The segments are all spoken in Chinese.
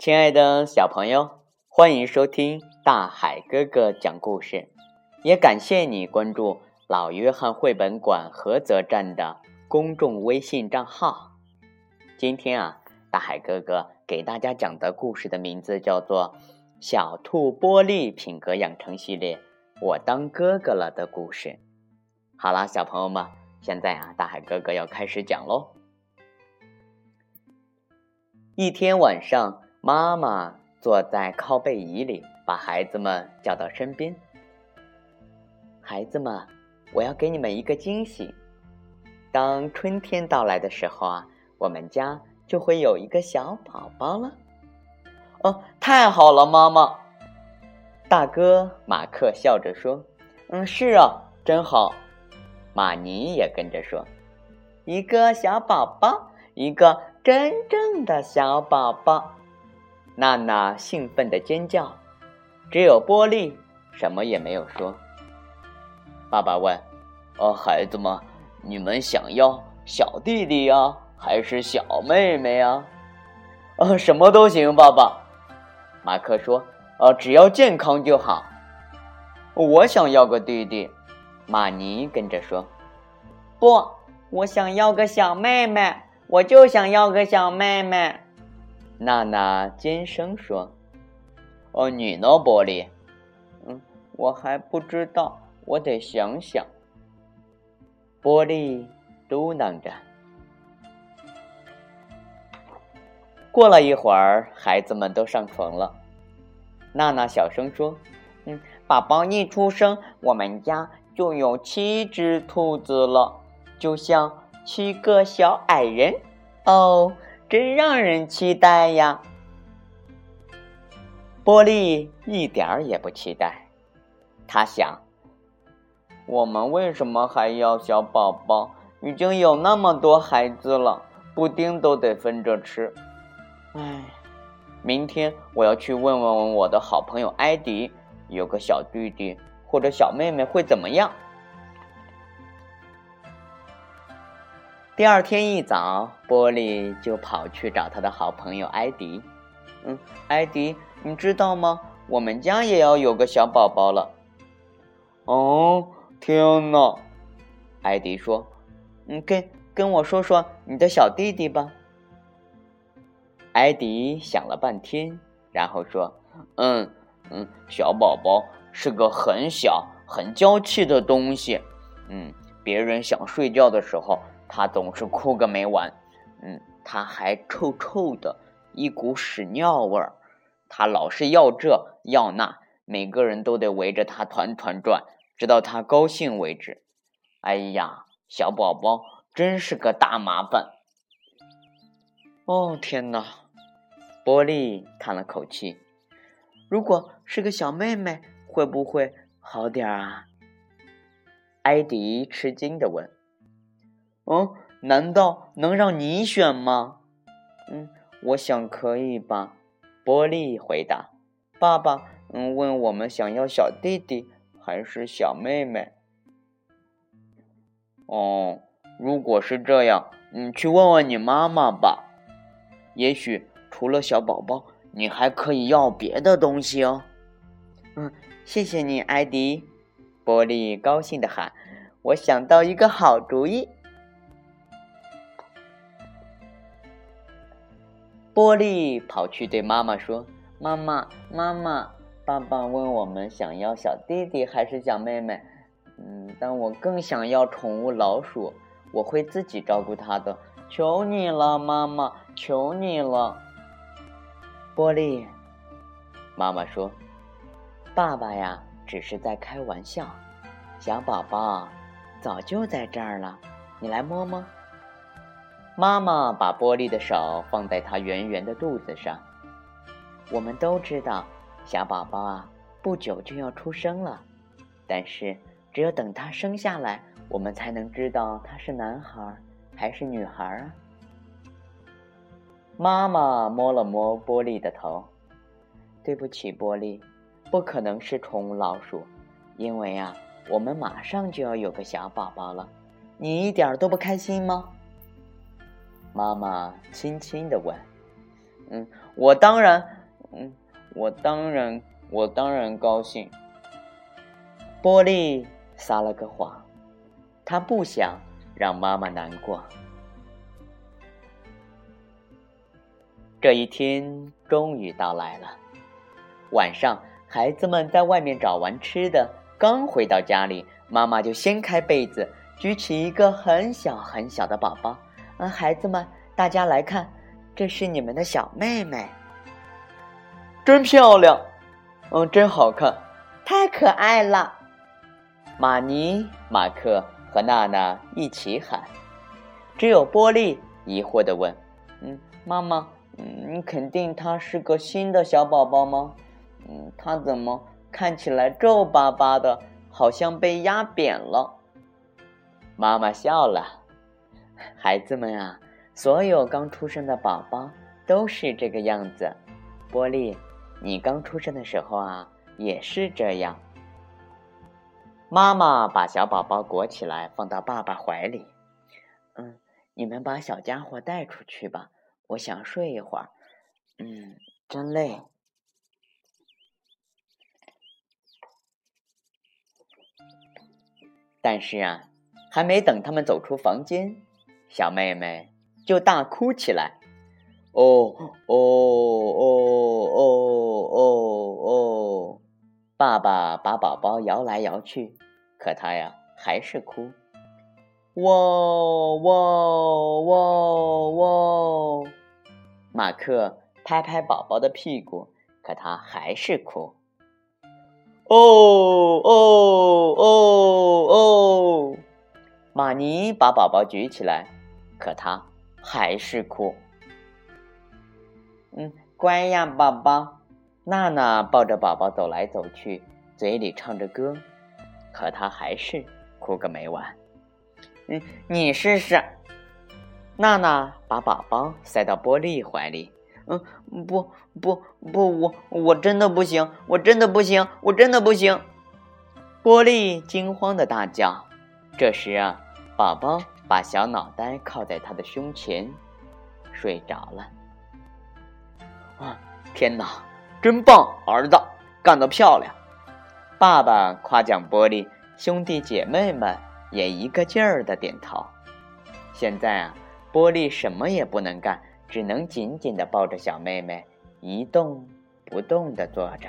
亲爱的小朋友，欢迎收听大海哥哥讲故事，也感谢你关注老约翰绘本馆菏泽站的公众微信账号。今天啊，大海哥哥给大家讲的故事的名字叫做《小兔玻璃品格养成系列》，我当哥哥了的故事。好了，小朋友们，现在啊，大海哥哥要开始讲喽。一天晚上。妈妈坐在靠背椅里，把孩子们叫到身边。孩子们，我要给你们一个惊喜。当春天到来的时候啊，我们家就会有一个小宝宝了。哦，太好了，妈妈！大哥马克笑着说：“嗯，是啊，真好。”玛尼也跟着说：“一个小宝宝，一个真正的小宝宝。”娜娜兴奋地尖叫，只有波利什么也没有说。爸爸问：“哦，孩子们，你们想要小弟弟呀，还是小妹妹呀？”“呃，什么都行，爸爸。”马克说。“呃，只要健康就好。”“我想要个弟弟。”玛尼跟着说。“不，我想要个小妹妹，我就想要个小妹妹。”娜娜尖声说：“哦，你呢，波利？嗯，我还不知道，我得想想。”玻璃嘟囔着。过了一会儿，孩子们都上床了。娜娜小声说：“嗯，宝宝一出生，我们家就有七只兔子了，就像七个小矮人。”哦。真让人期待呀！波利一点儿也不期待，他想：我们为什么还要小宝宝？已经有那么多孩子了，布丁都得分着吃。唉，明天我要去问问我的好朋友艾迪，有个小弟弟或者小妹妹会怎么样？第二天一早，波利就跑去找他的好朋友艾迪。嗯，艾迪，你知道吗？我们家也要有个小宝宝了。哦，天哪！艾迪说：“嗯，跟跟我说说你的小弟弟吧。”艾迪想了半天，然后说：“嗯嗯，小宝宝是个很小、很娇气的东西。嗯，别人想睡觉的时候。”他总是哭个没完，嗯，他还臭臭的，一股屎尿味儿。他老是要这要那，每个人都得围着他团团转，直到他高兴为止。哎呀，小宝宝真是个大麻烦。哦天哪！波利叹了口气。如果是个小妹妹，会不会好点儿啊？艾迪吃惊的问。嗯，难道能让你选吗？嗯，我想可以吧。波利回答。爸爸，嗯，问我们想要小弟弟还是小妹妹？哦，如果是这样，你去问问你妈妈吧。也许除了小宝宝，你还可以要别的东西哦。嗯，谢谢你，艾迪。波利高兴的喊：“我想到一个好主意。”波利跑去对妈妈说：“妈妈，妈妈，爸爸问我们想要小弟弟还是小妹妹？嗯，但我更想要宠物老鼠，我会自己照顾它的。求你了，妈妈，求你了。”波利，妈妈说：“爸爸呀，只是在开玩笑。小宝宝早就在这儿了，你来摸摸。”妈妈把波利的手放在他圆圆的肚子上。我们都知道，小宝宝啊，不久就要出生了。但是，只有等他生下来，我们才能知道他是男孩还是女孩啊。妈妈摸了摸波利的头。对不起，波利，不可能是宠物老鼠，因为啊，我们马上就要有个小宝宝了。你一点都不开心吗？妈妈轻轻地问：“嗯，我当然，嗯，我当然，我当然高兴。波利撒了个谎，他不想让妈妈难过。这一天终于到来了。晚上，孩子们在外面找完吃的，刚回到家里，妈妈就掀开被子，举起一个很小很小的宝宝。嗯，孩子们，大家来看，这是你们的小妹妹，真漂亮，嗯，真好看，太可爱了。玛尼、马克和娜娜一起喊，只有波利疑惑地问：“嗯，妈妈，嗯，你肯定他是个新的小宝宝吗？”嗯，他怎么看起来皱巴巴的，好像被压扁了？妈妈笑了。孩子们啊，所有刚出生的宝宝都是这个样子。波利，你刚出生的时候啊，也是这样。妈妈把小宝宝裹起来，放到爸爸怀里。嗯，你们把小家伙带出去吧，我想睡一会儿。嗯，真累。但是啊，还没等他们走出房间，小妹妹就大哭起来。哦哦哦哦哦哦！爸爸把宝宝摇来摇去，可他呀还是哭。喔喔喔喔！马克拍拍宝宝的屁股，可他还是哭。哦哦哦哦！马尼把宝宝举起来，可他还是哭。嗯，乖呀，宝宝。娜娜抱着宝宝走来走去，嘴里唱着歌，可他还是哭个没完。嗯，你试试。娜娜把宝宝塞到波利怀里。嗯，不不不，我我真的不行，我真的不行，我真的不行！波利惊慌的大叫。这时啊，宝宝把小脑袋靠在他的胸前，睡着了。啊，天哪，真棒，儿子，干得漂亮！爸爸夸奖波利，兄弟姐妹们也一个劲儿的点头。现在啊，波利什么也不能干。只能紧紧的抱着小妹妹，一动不动的坐着。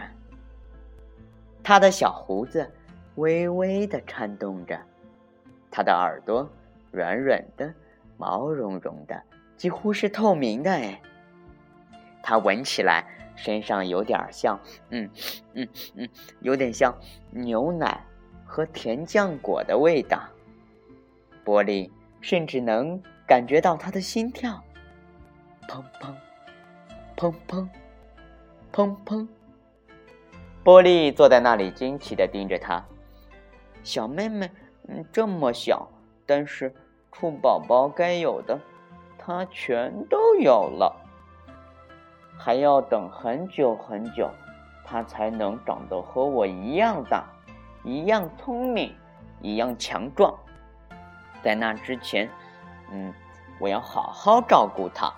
他的小胡子微微的颤动着，他的耳朵软软的、毛茸茸的，几乎是透明的。哎，它闻起来身上有点像……嗯嗯嗯，有点像牛奶和甜酱果的味道。波利甚至能感觉到他的心跳。砰砰，砰砰，砰砰！波利坐在那里，惊奇的盯着他。小妹妹，嗯，这么小，但是兔宝宝该有的，它全都有了。还要等很久很久，它才能长得和我一样大，一样聪明，一样强壮。在那之前，嗯，我要好好照顾它。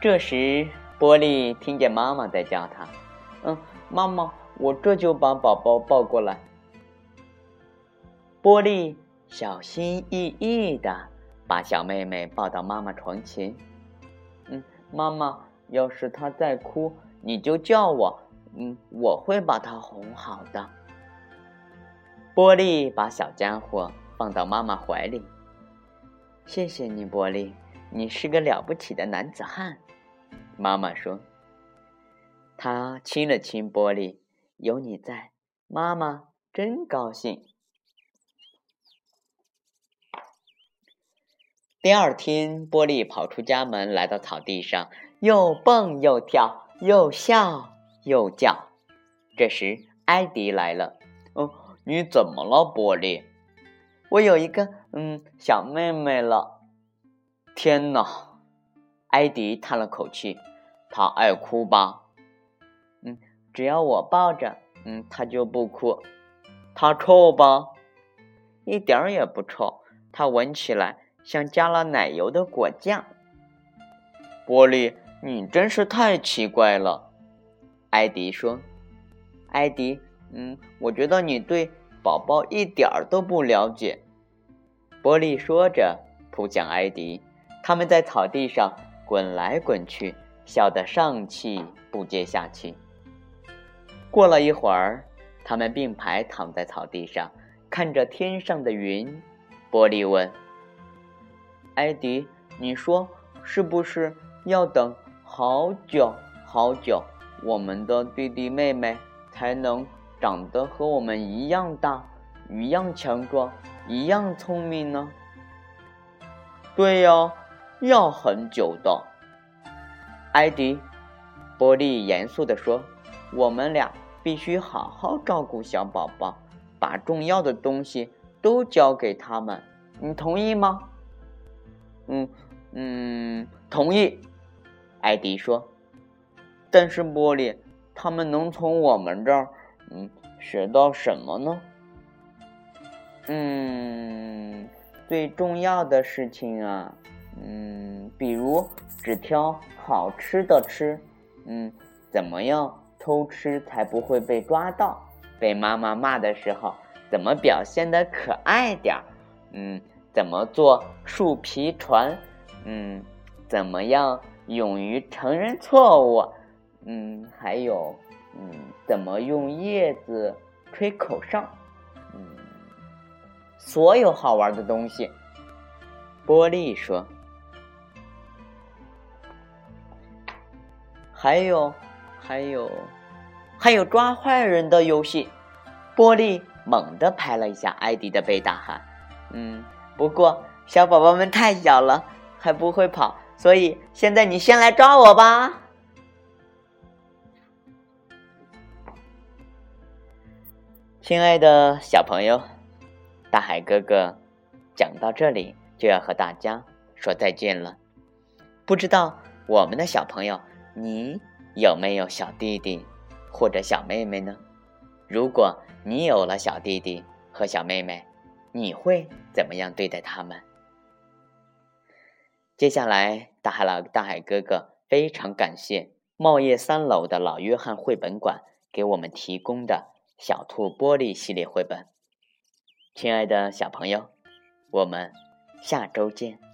这时，波利听见妈妈在叫他：“嗯，妈妈，我这就把宝宝抱过来。”波利小心翼翼的把小妹妹抱到妈妈床前。“嗯，妈妈，要是她再哭，你就叫我，嗯，我会把她哄好的。”波利把小家伙放到妈妈怀里。“谢谢你，波利，你是个了不起的男子汉。”妈妈说：“她亲了亲玻璃，有你在，妈妈真高兴。”第二天，玻璃跑出家门，来到草地上，又蹦又跳，又笑又叫。这时，艾迪来了。“哦，你怎么了，玻璃？”“我有一个嗯小妹妹了。”“天哪！”艾迪叹了口气。他爱哭吧？嗯，只要我抱着，嗯，他就不哭。他臭吧？一点儿也不臭。他闻起来像加了奶油的果酱。波利，你真是太奇怪了。”艾迪说。“艾迪，嗯，我觉得你对宝宝一点儿都不了解。”波利说着扑向艾迪，他们在草地上滚来滚去，笑得上气不接下气。过了一会儿，他们并排躺在草地上，看着天上的云。波利问：“艾迪，你说是不是要等好久好久，我们的弟弟妹妹才能长得和我们一样大、一样强壮、一样聪明呢？”“对呀，要很久的。”艾迪，波利严肃地说：“我们俩。”必须好好照顾小宝宝，把重要的东西都交给他们。你同意吗？嗯嗯，同意。艾迪说。但是玻璃，他们能从我们这儿嗯学到什么呢？嗯，最重要的事情啊，嗯，比如只挑好吃的吃，嗯，怎么样？偷吃才不会被抓到，被妈妈骂的时候怎么表现的可爱点儿？嗯，怎么做树皮船？嗯，怎么样勇于承认错误？嗯，还有，嗯，怎么用叶子吹口哨？嗯，所有好玩的东西。波利说，还有。还有，还有抓坏人的游戏。波利猛地拍了一下艾迪的背，大喊：“嗯，不过小宝宝们太小了，还不会跑，所以现在你先来抓我吧。”亲爱的小朋友，大海哥哥讲到这里就要和大家说再见了。不知道我们的小朋友你？有没有小弟弟或者小妹妹呢？如果你有了小弟弟和小妹妹，你会怎么样对待他们？接下来，大海老大海哥哥非常感谢茂业三楼的老约翰绘本馆给我们提供的小兔玻璃系列绘本。亲爱的小朋友，我们下周见。